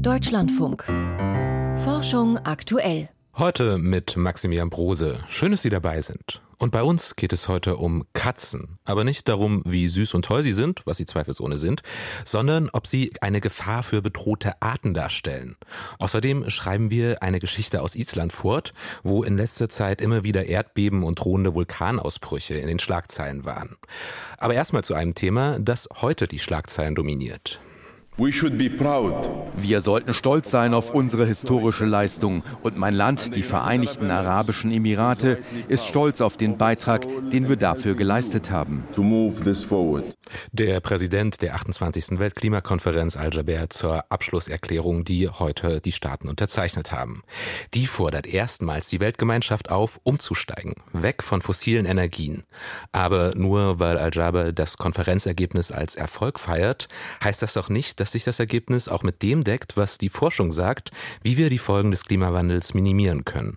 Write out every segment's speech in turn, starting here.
Deutschlandfunk. Forschung aktuell. Heute mit Maximilian Brose. Schön, dass Sie dabei sind. Und bei uns geht es heute um Katzen. Aber nicht darum, wie süß und toll sie sind, was sie zweifelsohne sind, sondern ob sie eine Gefahr für bedrohte Arten darstellen. Außerdem schreiben wir eine Geschichte aus Island fort, wo in letzter Zeit immer wieder Erdbeben und drohende Vulkanausbrüche in den Schlagzeilen waren. Aber erstmal zu einem Thema, das heute die Schlagzeilen dominiert. Wir sollten stolz sein auf unsere historische Leistung. Und mein Land, die Vereinigten Arabischen Emirate, ist stolz auf den Beitrag, den wir dafür geleistet haben. Der Präsident der 28. Weltklimakonferenz Al-Jaber zur Abschlusserklärung, die heute die Staaten unterzeichnet haben. Die fordert erstmals die Weltgemeinschaft auf, umzusteigen, weg von fossilen Energien. Aber nur weil Al-Jaber das Konferenzergebnis als Erfolg feiert, heißt das doch nicht, dass dass sich das Ergebnis auch mit dem deckt, was die Forschung sagt, wie wir die Folgen des Klimawandels minimieren können.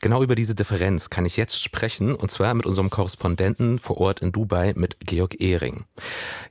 Genau über diese Differenz kann ich jetzt sprechen, und zwar mit unserem Korrespondenten vor Ort in Dubai, mit Georg Ehring.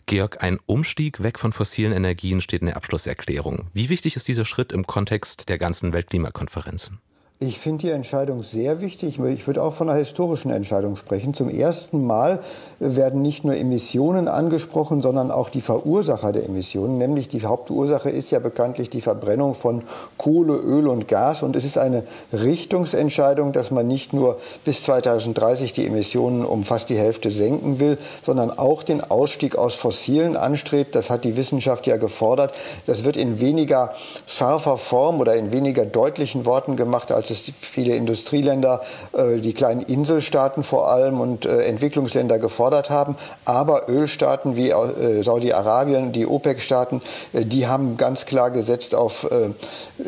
Georg, ein Umstieg weg von fossilen Energien steht in der Abschlusserklärung. Wie wichtig ist dieser Schritt im Kontext der ganzen Weltklimakonferenzen? Ich finde die Entscheidung sehr wichtig. Ich würde auch von einer historischen Entscheidung sprechen. Zum ersten Mal werden nicht nur Emissionen angesprochen, sondern auch die Verursacher der Emissionen. Nämlich die Hauptursache ist ja bekanntlich die Verbrennung von Kohle, Öl und Gas. Und es ist eine Richtungsentscheidung, dass man nicht nur bis 2030 die Emissionen um fast die Hälfte senken will, sondern auch den Ausstieg aus Fossilen anstrebt. Das hat die Wissenschaft ja gefordert. Das wird in weniger scharfer Form oder in weniger deutlichen Worten gemacht, als es viele Industrieländer, äh, die kleinen Inselstaaten vor allem und äh, Entwicklungsländer gefordert haben. Aber Ölstaaten wie äh, Saudi-Arabien, die OPEC-Staaten, die haben ganz klar gesetzt auf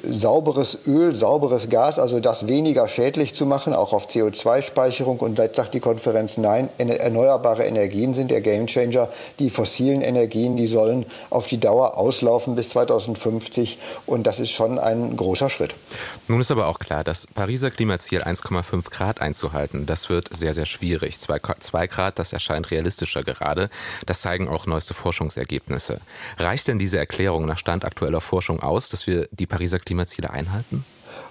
sauberes Öl, sauberes Gas, also das weniger schädlich zu machen, auch auf CO2-Speicherung. Und jetzt sagt die Konferenz, nein, erneuerbare Energien sind der Gamechanger. Die fossilen Energien, die sollen auf die Dauer auslaufen bis 2050. Und das ist schon ein großer Schritt. Nun ist aber auch klar, dass das Pariser Klimaziel 1,5 Grad einzuhalten, das wird sehr, sehr schwierig. 2 Grad, das erscheint realistischer gerade. Das zeigen auch neueste Forschungsergebnisse. Reicht denn diese Erklärung nach Stand aktueller Forschung aus, dass wir die Pariser Klimaziele einhalten?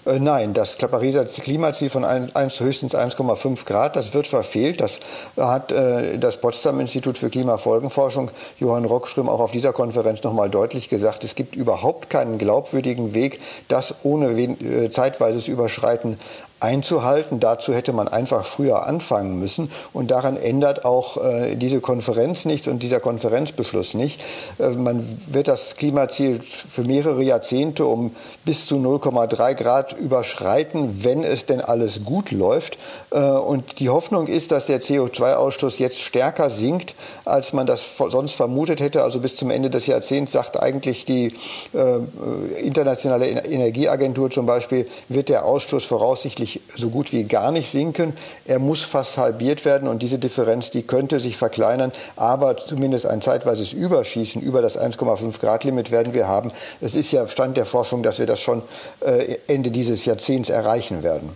Äh, nein, das Pariser Klimaziel von 1, höchstens 1,5 Grad, das wird verfehlt. Das hat äh, das Potsdam Institut für Klimafolgenforschung, Johann Rockström, auch auf dieser Konferenz nochmal deutlich gesagt. Es gibt überhaupt keinen glaubwürdigen Weg, das ohne äh, zeitweises Überschreiten einzuhalten. Dazu hätte man einfach früher anfangen müssen. Und daran ändert auch äh, diese Konferenz nichts und dieser Konferenzbeschluss nicht. Äh, man wird das Klimaziel für mehrere Jahrzehnte um bis zu 0,3 Grad überschreiten, wenn es denn alles gut läuft. Äh, und die Hoffnung ist, dass der CO2-Ausstoß jetzt stärker sinkt, als man das sonst vermutet hätte. Also bis zum Ende des Jahrzehnts sagt eigentlich die äh, internationale Energieagentur zum Beispiel, wird der Ausstoß voraussichtlich so gut wie gar nicht sinken. Er muss fast halbiert werden und diese Differenz, die könnte sich verkleinern, aber zumindest ein zeitweises Überschießen über das 1,5 Grad Limit werden wir haben. Es ist ja Stand der Forschung, dass wir das schon äh, Ende dieses Jahrzehnts erreichen werden.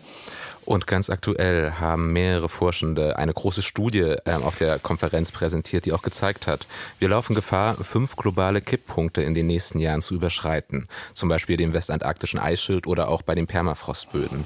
Und ganz aktuell haben mehrere Forschende eine große Studie ähm, auf der Konferenz präsentiert, die auch gezeigt hat, wir laufen Gefahr, fünf globale Kipppunkte in den nächsten Jahren zu überschreiten. Zum Beispiel dem westantarktischen Eisschild oder auch bei den Permafrostböden.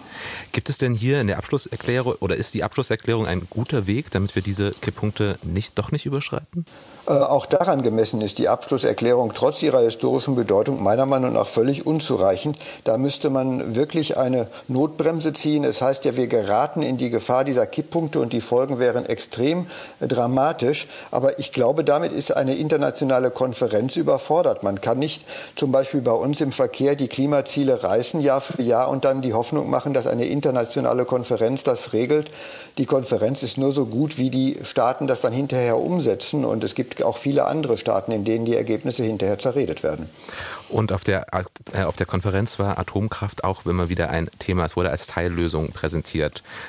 Gibt es denn hier in der Abschlusserklärung oder ist die Abschlusserklärung ein guter Weg, damit wir diese Kipppunkte nicht, doch nicht überschreiten? Äh, auch daran gemessen ist die Abschlusserklärung trotz ihrer historischen Bedeutung meiner Meinung nach völlig unzureichend. Da müsste man wirklich eine Notbremse ziehen. Es heißt ja, wir geraten in die Gefahr dieser Kipppunkte und die Folgen wären extrem dramatisch. Aber ich glaube, damit ist eine internationale Konferenz überfordert. Man kann nicht zum Beispiel bei uns im Verkehr die Klimaziele reißen Jahr für Jahr und dann die Hoffnung machen, dass eine internationale Konferenz das regelt. Die Konferenz ist nur so gut, wie die Staaten das dann hinterher umsetzen. Und es gibt gibt auch viele andere Staaten, in denen die Ergebnisse hinterher zerredet werden. Und auf der, äh, auf der Konferenz war Atomkraft auch immer wieder ein Thema. Es wurde als Teillösung präsentiert.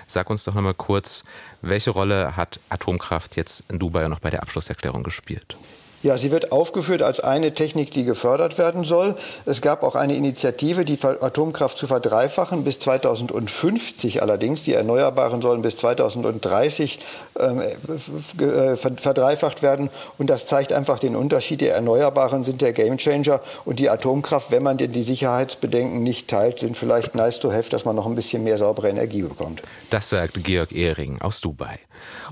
Sag uns doch nochmal kurz, welche Rolle hat Atomkraft jetzt in Dubai noch bei der Abschlusserklärung gespielt? Ja, sie wird aufgeführt als eine Technik, die gefördert werden soll. Es gab auch eine Initiative, die Atomkraft zu verdreifachen bis 2050 allerdings. Die Erneuerbaren sollen bis 2030 ähm, äh, verdreifacht werden. Und das zeigt einfach den Unterschied. Die Erneuerbaren sind der Gamechanger und die Atomkraft, wenn man denn die Sicherheitsbedenken nicht teilt, sind vielleicht nice to have, dass man noch ein bisschen mehr saubere Energie bekommt. Das sagt Georg Ehring aus Dubai.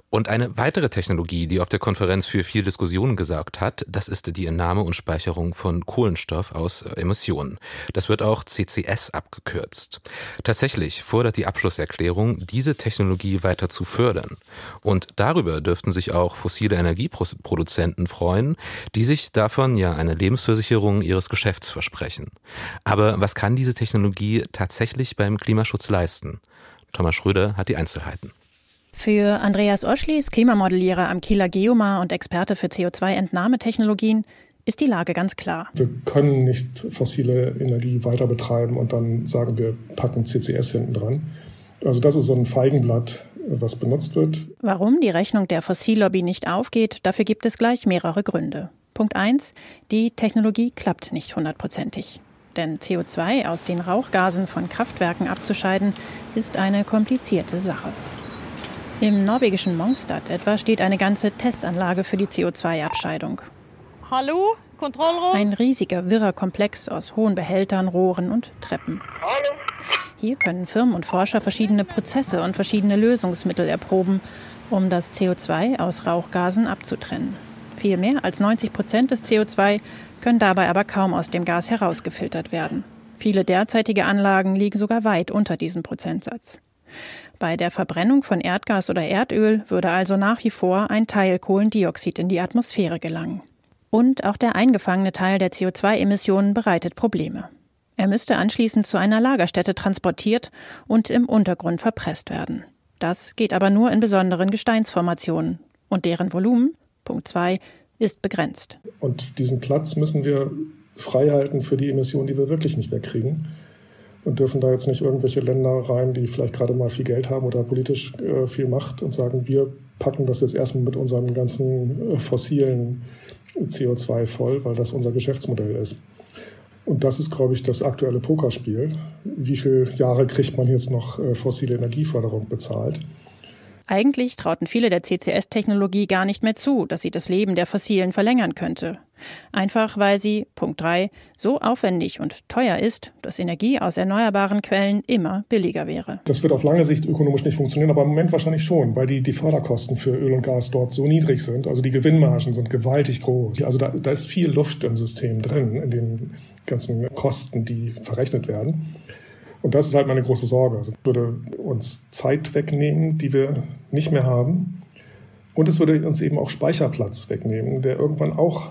Und eine weitere Technologie, die auf der Konferenz für viel Diskussion gesorgt hat, das ist die Entnahme und Speicherung von Kohlenstoff aus Emissionen. Das wird auch CCS abgekürzt. Tatsächlich fordert die Abschlusserklärung, diese Technologie weiter zu fördern. Und darüber dürften sich auch fossile Energieproduzenten freuen, die sich davon ja eine Lebensversicherung ihres Geschäfts versprechen. Aber was kann diese Technologie tatsächlich beim Klimaschutz leisten? Thomas Schröder hat die Einzelheiten. Für Andreas Oschlis, Klimamodellierer am Kieler Geomar und Experte für CO2-Entnahmetechnologien, ist die Lage ganz klar. Wir können nicht fossile Energie weiter betreiben und dann sagen wir, packen CCS hinten dran. Also das ist so ein Feigenblatt, was benutzt wird. Warum die Rechnung der Fossillobby nicht aufgeht, dafür gibt es gleich mehrere Gründe. Punkt 1. Die Technologie klappt nicht hundertprozentig. Denn CO2 aus den Rauchgasen von Kraftwerken abzuscheiden, ist eine komplizierte Sache. Im norwegischen Mongstad etwa steht eine ganze Testanlage für die CO2-Abscheidung. Hallo? Kontrollraum? Ein riesiger, wirrer Komplex aus hohen Behältern, Rohren und Treppen. Hallo? Hier können Firmen und Forscher verschiedene Prozesse und verschiedene Lösungsmittel erproben, um das CO2 aus Rauchgasen abzutrennen. Viel mehr als 90 Prozent des CO2 können dabei aber kaum aus dem Gas herausgefiltert werden. Viele derzeitige Anlagen liegen sogar weit unter diesem Prozentsatz. Bei der Verbrennung von Erdgas oder Erdöl würde also nach wie vor ein Teil Kohlendioxid in die Atmosphäre gelangen. Und auch der eingefangene Teil der CO2-Emissionen bereitet Probleme. Er müsste anschließend zu einer Lagerstätte transportiert und im Untergrund verpresst werden. Das geht aber nur in besonderen Gesteinsformationen. Und deren Volumen, Punkt 2, ist begrenzt. Und diesen Platz müssen wir freihalten für die Emissionen, die wir wirklich nicht wegkriegen und dürfen da jetzt nicht irgendwelche Länder rein, die vielleicht gerade mal viel Geld haben oder politisch äh, viel Macht und sagen, wir packen das jetzt erstmal mit unserem ganzen äh, fossilen CO2 voll, weil das unser Geschäftsmodell ist. Und das ist, glaube ich, das aktuelle Pokerspiel. Wie viele Jahre kriegt man jetzt noch äh, fossile Energieförderung bezahlt? Eigentlich trauten viele der CCS-Technologie gar nicht mehr zu, dass sie das Leben der Fossilen verlängern könnte. Einfach weil sie, Punkt 3, so aufwendig und teuer ist, dass Energie aus erneuerbaren Quellen immer billiger wäre. Das wird auf lange Sicht ökonomisch nicht funktionieren, aber im Moment wahrscheinlich schon, weil die, die Förderkosten für Öl und Gas dort so niedrig sind. Also die Gewinnmargen sind gewaltig groß. Also da, da ist viel Luft im System drin, in den ganzen Kosten, die verrechnet werden. Und das ist halt meine große Sorge. Also es würde uns Zeit wegnehmen, die wir nicht mehr haben. Und es würde uns eben auch Speicherplatz wegnehmen, der irgendwann auch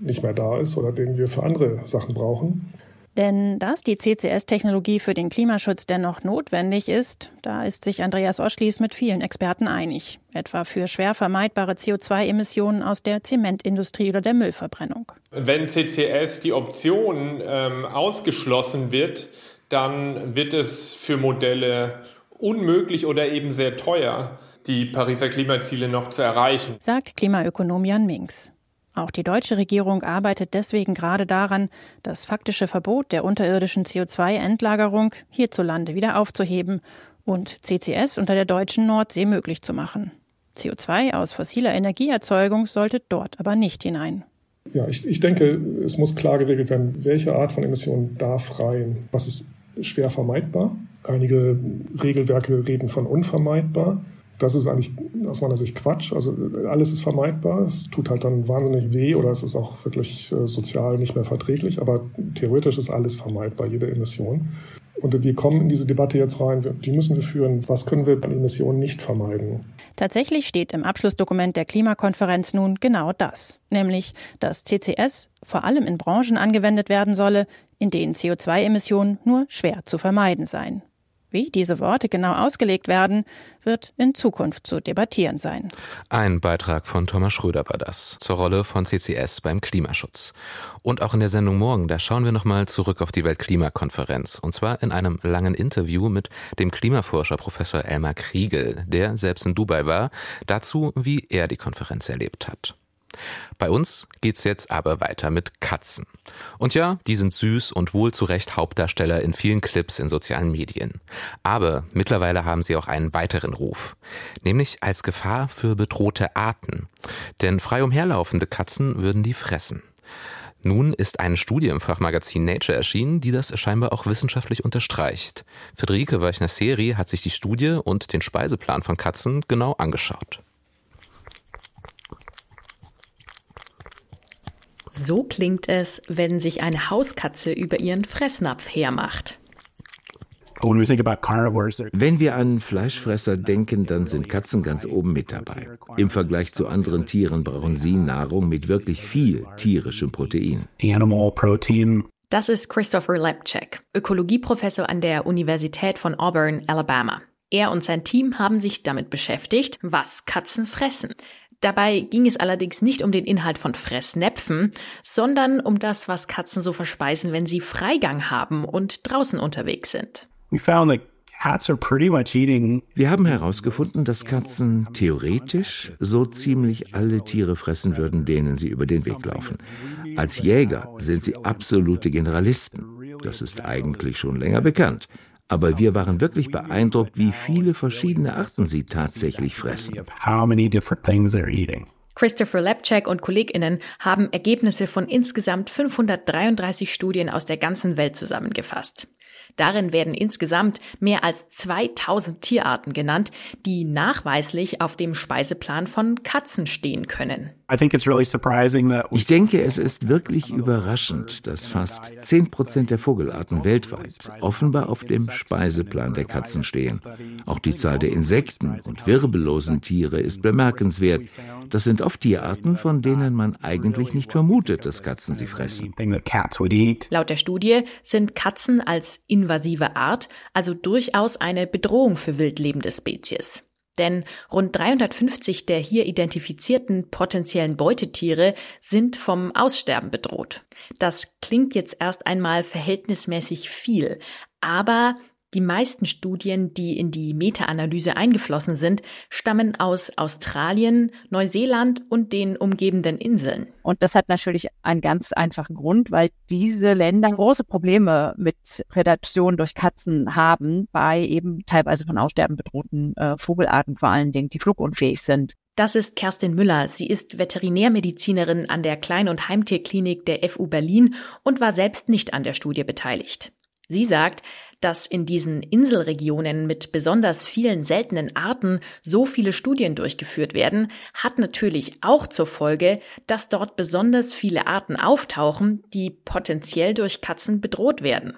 nicht mehr da ist oder den wir für andere Sachen brauchen. Denn dass die CCS-Technologie für den Klimaschutz dennoch notwendig ist, da ist sich Andreas Oschlies mit vielen Experten einig. Etwa für schwer vermeidbare CO2-Emissionen aus der Zementindustrie oder der Müllverbrennung. Wenn CCS die Option ähm, ausgeschlossen wird, dann wird es für Modelle unmöglich oder eben sehr teuer, die Pariser Klimaziele noch zu erreichen. Sagt Klimaökonom Jan Minks. Auch die deutsche Regierung arbeitet deswegen gerade daran, das faktische Verbot der unterirdischen CO2-Endlagerung hierzulande wieder aufzuheben und CCS unter der deutschen Nordsee möglich zu machen. CO2 aus fossiler Energieerzeugung sollte dort aber nicht hinein. Ja, ich, ich denke, es muss klar geregelt werden, welche Art von Emissionen darf rein, was ist schwer vermeidbar. Einige Regelwerke reden von unvermeidbar. Das ist eigentlich aus meiner Sicht Quatsch. Also alles ist vermeidbar. Es tut halt dann wahnsinnig weh oder es ist auch wirklich äh, sozial nicht mehr verträglich. Aber theoretisch ist alles vermeidbar, jede Emission. Und wir kommen in diese Debatte jetzt rein. Die müssen wir führen. Was können wir an Emissionen nicht vermeiden? Tatsächlich steht im Abschlussdokument der Klimakonferenz nun genau das. Nämlich, dass CCS vor allem in Branchen angewendet werden solle, in denen CO2-Emissionen nur schwer zu vermeiden seien. Wie diese Worte genau ausgelegt werden, wird in Zukunft zu debattieren sein. Ein Beitrag von Thomas Schröder war das zur Rolle von CCS beim Klimaschutz. Und auch in der Sendung morgen, da schauen wir nochmal zurück auf die Weltklimakonferenz. Und zwar in einem langen Interview mit dem Klimaforscher Professor Elmar Kriegel, der selbst in Dubai war, dazu, wie er die Konferenz erlebt hat. Bei uns geht's jetzt aber weiter mit Katzen. Und ja, die sind süß und wohl zu Recht Hauptdarsteller in vielen Clips in sozialen Medien. Aber mittlerweile haben sie auch einen weiteren Ruf. Nämlich als Gefahr für bedrohte Arten. Denn frei umherlaufende Katzen würden die fressen. Nun ist eine Studie im Fachmagazin Nature erschienen, die das scheinbar auch wissenschaftlich unterstreicht. Friederike Weichner-Seri hat sich die Studie und den Speiseplan von Katzen genau angeschaut. So klingt es, wenn sich eine Hauskatze über ihren Fressnapf hermacht. Wenn wir an Fleischfresser denken, dann sind Katzen ganz oben mit dabei. Im Vergleich zu anderen Tieren brauchen sie Nahrung mit wirklich viel tierischem Protein. Das ist Christopher Lepchek, Ökologieprofessor an der Universität von Auburn, Alabama. Er und sein Team haben sich damit beschäftigt, was Katzen fressen. Dabei ging es allerdings nicht um den Inhalt von Fressnäpfen, sondern um das, was Katzen so verspeisen, wenn sie Freigang haben und draußen unterwegs sind. Wir haben herausgefunden, dass Katzen theoretisch so ziemlich alle Tiere fressen würden, denen sie über den Weg laufen. Als Jäger sind sie absolute Generalisten. Das ist eigentlich schon länger bekannt. Aber wir waren wirklich beeindruckt, wie viele verschiedene Arten sie tatsächlich fressen. Christopher Lepchak und KollegInnen haben Ergebnisse von insgesamt 533 Studien aus der ganzen Welt zusammengefasst. Darin werden insgesamt mehr als 2000 Tierarten genannt, die nachweislich auf dem Speiseplan von Katzen stehen können. Ich denke, es ist wirklich überraschend, dass fast 10 Prozent der Vogelarten weltweit offenbar auf dem Speiseplan der Katzen stehen. Auch die Zahl der Insekten und wirbellosen Tiere ist bemerkenswert. Das sind oft Tierarten, von denen man eigentlich nicht vermutet, dass Katzen sie fressen. Laut der Studie sind Katzen als invasive Art also durchaus eine Bedrohung für wildlebende Spezies. Denn rund 350 der hier identifizierten potenziellen Beutetiere sind vom Aussterben bedroht. Das klingt jetzt erst einmal verhältnismäßig viel, aber die meisten Studien, die in die Meta-Analyse eingeflossen sind, stammen aus Australien, Neuseeland und den umgebenden Inseln. Und das hat natürlich einen ganz einfachen Grund, weil diese Länder große Probleme mit Prädation durch Katzen haben, bei eben teilweise von Aussterben bedrohten äh, Vogelarten vor allen Dingen, die flugunfähig sind. Das ist Kerstin Müller. Sie ist Veterinärmedizinerin an der Klein- und Heimtierklinik der FU Berlin und war selbst nicht an der Studie beteiligt. Sie sagt, dass in diesen Inselregionen mit besonders vielen seltenen Arten so viele Studien durchgeführt werden, hat natürlich auch zur Folge, dass dort besonders viele Arten auftauchen, die potenziell durch Katzen bedroht werden.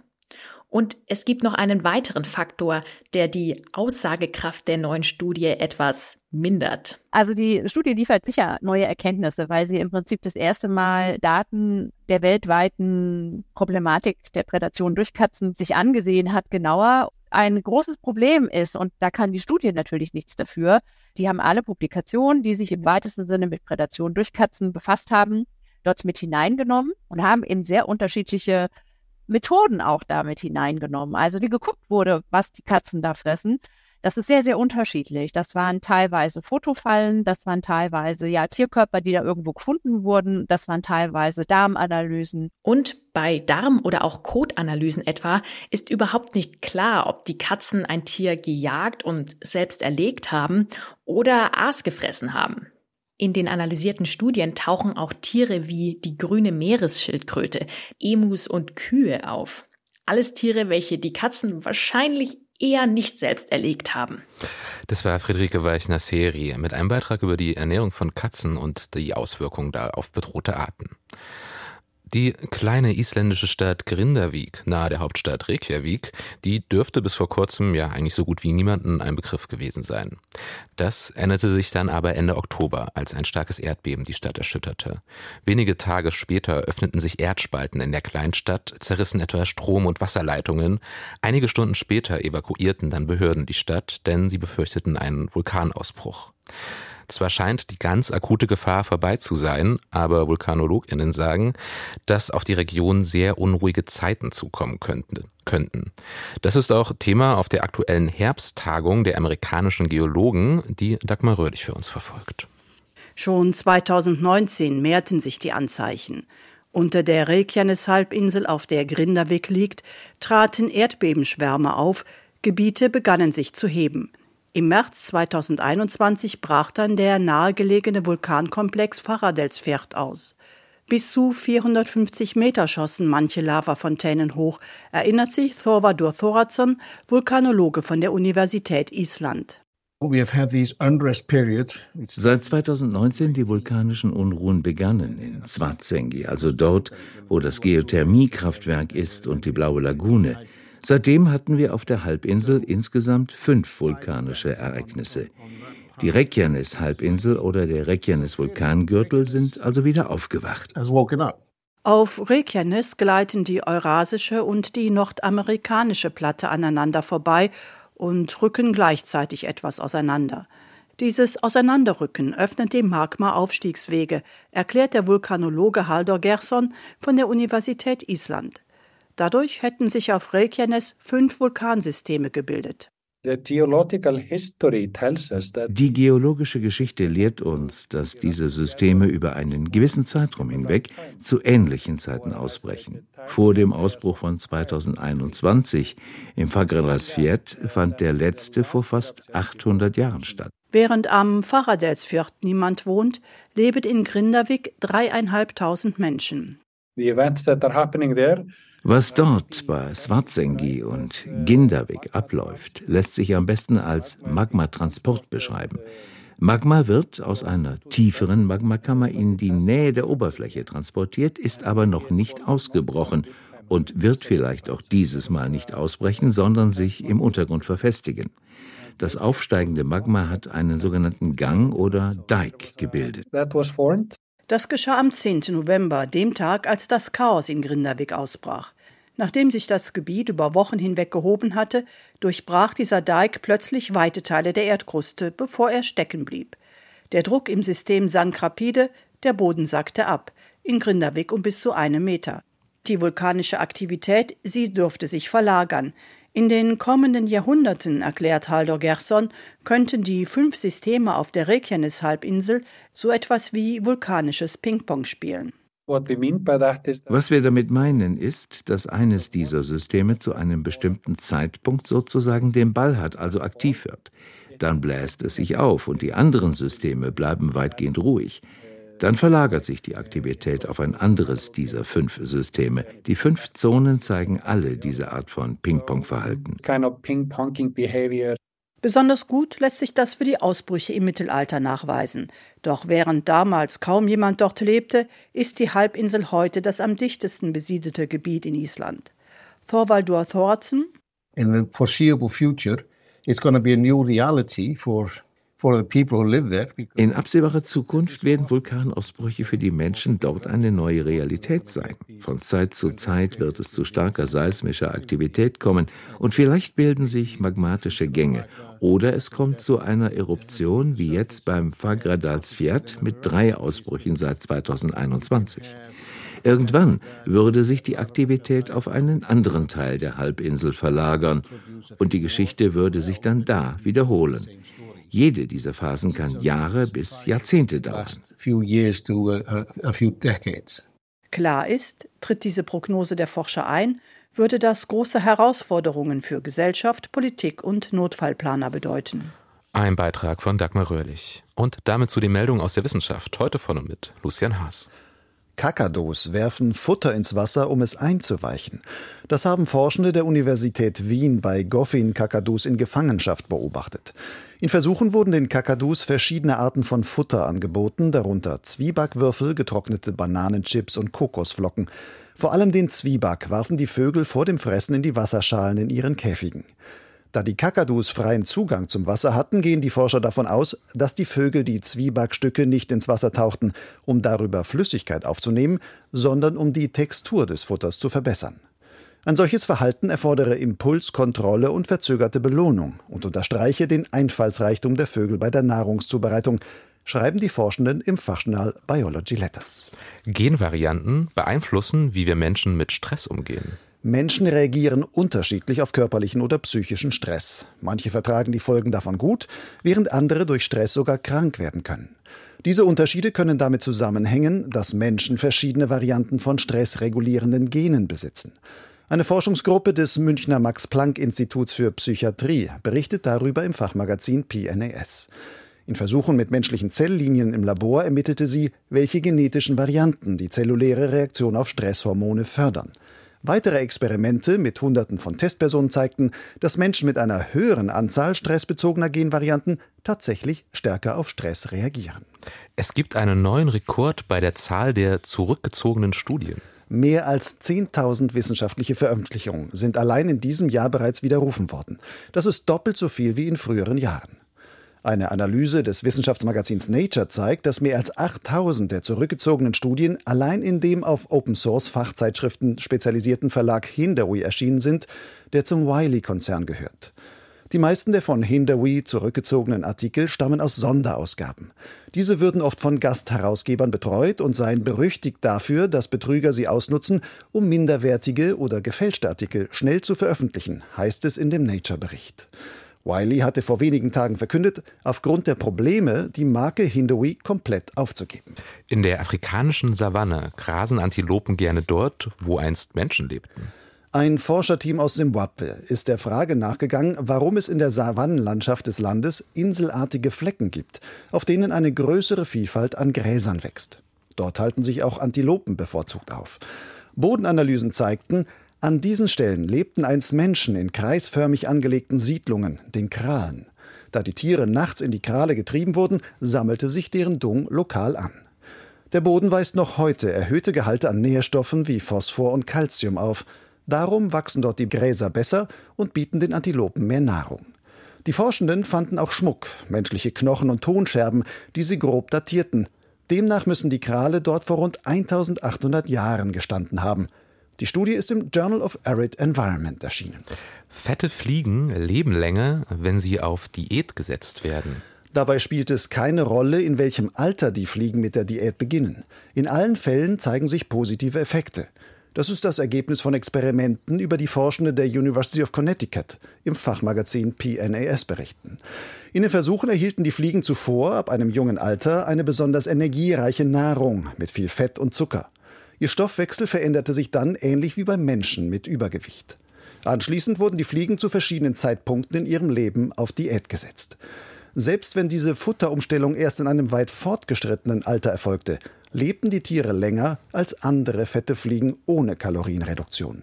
Und es gibt noch einen weiteren Faktor, der die Aussagekraft der neuen Studie etwas mindert. Also die Studie liefert sicher neue Erkenntnisse, weil sie im Prinzip das erste Mal Daten der weltweiten Problematik der Prädation durch Katzen sich angesehen hat, genauer. Ein großes Problem ist, und da kann die Studie natürlich nichts dafür, die haben alle Publikationen, die sich im weitesten Sinne mit Prädation durch Katzen befasst haben, dort mit hineingenommen und haben eben sehr unterschiedliche Methoden auch damit hineingenommen. Also wie geguckt wurde, was die Katzen da fressen. Das ist sehr, sehr unterschiedlich. Das waren teilweise Fotofallen, das waren teilweise ja Tierkörper, die da irgendwo gefunden wurden, das waren teilweise Darmanalysen. Und bei Darm- oder auch Kotanalysen etwa ist überhaupt nicht klar, ob die Katzen ein Tier gejagt und selbst erlegt haben oder Aas gefressen haben. In den analysierten Studien tauchen auch Tiere wie die grüne Meeresschildkröte, Emus und Kühe auf. Alles Tiere, welche die Katzen wahrscheinlich eher nicht selbst erlegt haben. Das war Friederike Weichner-Serie mit einem Beitrag über die Ernährung von Katzen und die Auswirkungen da auf bedrohte Arten. Die kleine isländische Stadt Grindavik, nahe der Hauptstadt Reykjavik, die dürfte bis vor kurzem ja eigentlich so gut wie niemanden ein Begriff gewesen sein. Das änderte sich dann aber Ende Oktober, als ein starkes Erdbeben die Stadt erschütterte. Wenige Tage später öffneten sich Erdspalten in der Kleinstadt, zerrissen etwa Strom- und Wasserleitungen. Einige Stunden später evakuierten dann Behörden die Stadt, denn sie befürchteten einen Vulkanausbruch. Zwar scheint die ganz akute Gefahr vorbei zu sein, aber VulkanologInnen sagen, dass auf die Region sehr unruhige Zeiten zukommen könnten. könnten. Das ist auch Thema auf der aktuellen Herbsttagung der amerikanischen Geologen, die Dagmar Röhrlich für uns verfolgt. Schon 2019 mehrten sich die Anzeichen. Unter der Reykjanes-Halbinsel, auf der Grindavik liegt, traten Erdbebenschwärme auf, Gebiete begannen sich zu heben. Im März 2021 brach dann der nahegelegene Vulkankomplex Faradelsfjord aus. Bis zu 450 Meter schossen manche Lavafontänen hoch, erinnert sich Thorvaldur Thoradsson, Vulkanologe von der Universität Island. Seit 2019 die vulkanischen Unruhen begannen in Svartsengi, also dort, wo das Geothermiekraftwerk ist und die Blaue Lagune. Seitdem hatten wir auf der Halbinsel insgesamt fünf vulkanische Ereignisse. Die Reykjanes-Halbinsel oder der Reykjanes-Vulkangürtel sind also wieder aufgewacht. Auf Reykjanes gleiten die eurasische und die nordamerikanische Platte aneinander vorbei und rücken gleichzeitig etwas auseinander. Dieses Auseinanderrücken öffnet dem Magma Aufstiegswege, erklärt der Vulkanologe Haldor Gerson von der Universität Island. Dadurch hätten sich auf Reykjanes fünf Vulkansysteme gebildet. Die geologische Geschichte lehrt uns, dass diese Systeme über einen gewissen Zeitraum hinweg zu ähnlichen Zeiten ausbrechen. Vor dem Ausbruch von 2021 im Fagradalsfjord fand der letzte vor fast 800 Jahren statt. Während am Faradelsfjord niemand wohnt, leben in Grindavik dreieinhalbtausend Menschen. The events that are happening there was dort bei Svartsengi und Gindavik abläuft, lässt sich am besten als Magmatransport beschreiben. Magma wird aus einer tieferen Magmakammer in die Nähe der Oberfläche transportiert, ist aber noch nicht ausgebrochen und wird vielleicht auch dieses Mal nicht ausbrechen, sondern sich im Untergrund verfestigen. Das aufsteigende Magma hat einen sogenannten Gang oder Dike gebildet. Das geschah am 10. November, dem Tag, als das Chaos in Grindavik ausbrach. Nachdem sich das Gebiet über Wochen hinweg gehoben hatte, durchbrach dieser Dike plötzlich weite Teile der Erdkruste, bevor er stecken blieb. Der Druck im System sank rapide, der Boden sackte ab, in Grindavik um bis zu einem Meter. Die vulkanische Aktivität, sie dürfte sich verlagern. In den kommenden Jahrhunderten, erklärt Haldor Gerson, könnten die fünf Systeme auf der Reykjanes-Halbinsel so etwas wie vulkanisches Ping-Pong spielen. Was wir damit meinen, ist, dass eines dieser Systeme zu einem bestimmten Zeitpunkt sozusagen den Ball hat, also aktiv wird. Dann bläst es sich auf und die anderen Systeme bleiben weitgehend ruhig. Dann verlagert sich die Aktivität auf ein anderes dieser fünf Systeme. Die fünf Zonen zeigen alle diese Art von Ping-Pong-Verhalten. Besonders gut lässt sich das für die Ausbrüche im Mittelalter nachweisen. Doch während damals kaum jemand dort lebte, ist die Halbinsel heute das am dichtesten besiedelte Gebiet in Island. Thorvaldur Thorsen In the foreseeable future, it's going to be a new reality for in absehbarer Zukunft werden Vulkanausbrüche für die Menschen dort eine neue Realität sein. Von Zeit zu Zeit wird es zu starker seismischer Aktivität kommen und vielleicht bilden sich magmatische Gänge oder es kommt zu einer Eruption wie jetzt beim Fagradalsfjord mit drei Ausbrüchen seit 2021. Irgendwann würde sich die Aktivität auf einen anderen Teil der Halbinsel verlagern und die Geschichte würde sich dann da wiederholen. Jede dieser Phasen kann Jahre bis Jahrzehnte dauern. Klar ist, tritt diese Prognose der Forscher ein, würde das große Herausforderungen für Gesellschaft, Politik und Notfallplaner bedeuten. Ein Beitrag von Dagmar Röhrlich. Und damit zu den Meldungen aus der Wissenschaft. Heute von und mit Lucian Haas. Kakados werfen Futter ins Wasser, um es einzuweichen. Das haben Forschende der Universität Wien bei Goffin-Kakadus in Gefangenschaft beobachtet. In Versuchen wurden den Kakadus verschiedene Arten von Futter angeboten, darunter Zwiebackwürfel, getrocknete Bananenchips und Kokosflocken. Vor allem den Zwieback warfen die Vögel vor dem Fressen in die Wasserschalen in ihren Käfigen. Da die Kakadus freien Zugang zum Wasser hatten, gehen die Forscher davon aus, dass die Vögel die Zwiebackstücke nicht ins Wasser tauchten, um darüber Flüssigkeit aufzunehmen, sondern um die Textur des Futters zu verbessern. Ein solches Verhalten erfordere Impulskontrolle und verzögerte Belohnung und unterstreiche den Einfallsreichtum der Vögel bei der Nahrungszubereitung, schreiben die Forschenden im Fachjournal Biology Letters. Genvarianten beeinflussen, wie wir Menschen mit Stress umgehen. Menschen reagieren unterschiedlich auf körperlichen oder psychischen Stress. Manche vertragen die Folgen davon gut, während andere durch Stress sogar krank werden können. Diese Unterschiede können damit zusammenhängen, dass Menschen verschiedene Varianten von stressregulierenden Genen besitzen. Eine Forschungsgruppe des Münchner Max-Planck-Instituts für Psychiatrie berichtet darüber im Fachmagazin PNAS. In Versuchen mit menschlichen Zelllinien im Labor ermittelte sie, welche genetischen Varianten die zelluläre Reaktion auf Stresshormone fördern. Weitere Experimente mit Hunderten von Testpersonen zeigten, dass Menschen mit einer höheren Anzahl stressbezogener Genvarianten tatsächlich stärker auf Stress reagieren. Es gibt einen neuen Rekord bei der Zahl der zurückgezogenen Studien. Mehr als 10.000 wissenschaftliche Veröffentlichungen sind allein in diesem Jahr bereits widerrufen worden. Das ist doppelt so viel wie in früheren Jahren. Eine Analyse des Wissenschaftsmagazins Nature zeigt, dass mehr als 8000 der zurückgezogenen Studien allein in dem auf Open-Source-Fachzeitschriften spezialisierten Verlag Hindawi erschienen sind, der zum Wiley-Konzern gehört. Die meisten der von Hindawi zurückgezogenen Artikel stammen aus Sonderausgaben. Diese würden oft von Gastherausgebern betreut und seien berüchtigt dafür, dass Betrüger sie ausnutzen, um minderwertige oder gefälschte Artikel schnell zu veröffentlichen, heißt es in dem Nature-Bericht. Wiley hatte vor wenigen Tagen verkündet, aufgrund der Probleme die Marke Hindawi komplett aufzugeben. In der afrikanischen Savanne grasen Antilopen gerne dort, wo einst Menschen lebten. Ein Forscherteam aus Simbabwe ist der Frage nachgegangen, warum es in der Savannenlandschaft des Landes inselartige Flecken gibt, auf denen eine größere Vielfalt an Gräsern wächst. Dort halten sich auch Antilopen bevorzugt auf. Bodenanalysen zeigten, an diesen Stellen lebten einst Menschen in kreisförmig angelegten Siedlungen, den Kralen. Da die Tiere nachts in die Krale getrieben wurden, sammelte sich deren Dung lokal an. Der Boden weist noch heute erhöhte Gehalte an Nährstoffen wie Phosphor und Calcium auf. Darum wachsen dort die Gräser besser und bieten den Antilopen mehr Nahrung. Die Forschenden fanden auch Schmuck, menschliche Knochen und Tonscherben, die sie grob datierten. Demnach müssen die Krale dort vor rund 1800 Jahren gestanden haben. Die Studie ist im Journal of Arid Environment erschienen. Fette Fliegen leben länger, wenn sie auf Diät gesetzt werden. Dabei spielt es keine Rolle, in welchem Alter die Fliegen mit der Diät beginnen. In allen Fällen zeigen sich positive Effekte. Das ist das Ergebnis von Experimenten, über die Forschende der University of Connecticut im Fachmagazin PNAS berichten. In den Versuchen erhielten die Fliegen zuvor, ab einem jungen Alter, eine besonders energiereiche Nahrung mit viel Fett und Zucker. Ihr Stoffwechsel veränderte sich dann ähnlich wie beim Menschen mit Übergewicht. Anschließend wurden die Fliegen zu verschiedenen Zeitpunkten in ihrem Leben auf Diät gesetzt. Selbst wenn diese Futterumstellung erst in einem weit fortgeschrittenen Alter erfolgte, lebten die Tiere länger als andere fette Fliegen ohne Kalorienreduktion.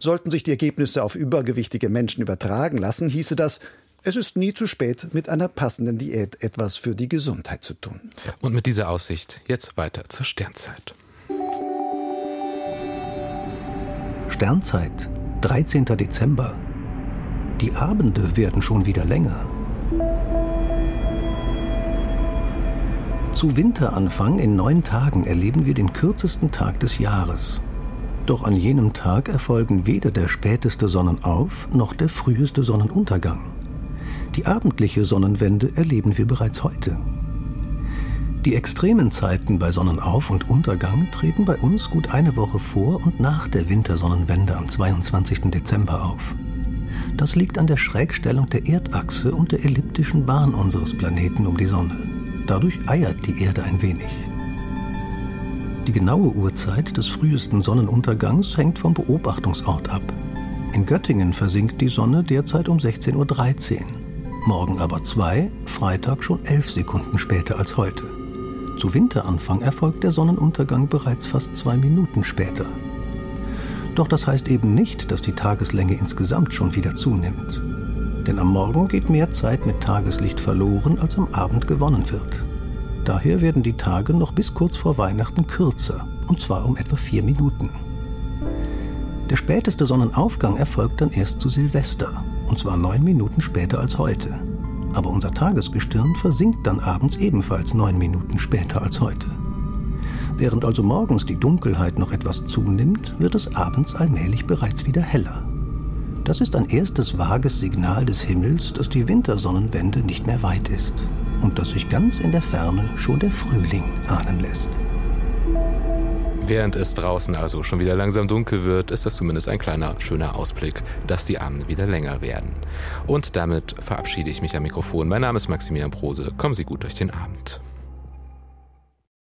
Sollten sich die Ergebnisse auf übergewichtige Menschen übertragen lassen, hieße das, es ist nie zu spät, mit einer passenden Diät etwas für die Gesundheit zu tun. Und mit dieser Aussicht jetzt weiter zur Sternzeit. Sternzeit, 13. Dezember. Die Abende werden schon wieder länger. Zu Winteranfang in neun Tagen erleben wir den kürzesten Tag des Jahres. Doch an jenem Tag erfolgen weder der späteste Sonnenauf noch der früheste Sonnenuntergang. Die abendliche Sonnenwende erleben wir bereits heute. Die extremen Zeiten bei Sonnenauf- und Untergang treten bei uns gut eine Woche vor und nach der Wintersonnenwende am 22. Dezember auf. Das liegt an der Schrägstellung der Erdachse und der elliptischen Bahn unseres Planeten um die Sonne. Dadurch eiert die Erde ein wenig. Die genaue Uhrzeit des frühesten Sonnenuntergangs hängt vom Beobachtungsort ab. In Göttingen versinkt die Sonne derzeit um 16.13 Uhr, morgen aber zwei, Freitag schon elf Sekunden später als heute. Zu Winteranfang erfolgt der Sonnenuntergang bereits fast zwei Minuten später. Doch das heißt eben nicht, dass die Tageslänge insgesamt schon wieder zunimmt. Denn am Morgen geht mehr Zeit mit Tageslicht verloren, als am Abend gewonnen wird. Daher werden die Tage noch bis kurz vor Weihnachten kürzer, und zwar um etwa vier Minuten. Der späteste Sonnenaufgang erfolgt dann erst zu Silvester, und zwar neun Minuten später als heute aber unser Tagesgestirn versinkt dann abends ebenfalls neun Minuten später als heute. Während also morgens die Dunkelheit noch etwas zunimmt, wird es abends allmählich bereits wieder heller. Das ist ein erstes vages Signal des Himmels, dass die Wintersonnenwende nicht mehr weit ist und dass sich ganz in der Ferne schon der Frühling ahnen lässt. Während es draußen also schon wieder langsam dunkel wird, ist das zumindest ein kleiner, schöner Ausblick, dass die Abende wieder länger werden. Und damit verabschiede ich mich am Mikrofon. Mein Name ist Maximilian Prose. Kommen Sie gut durch den Abend.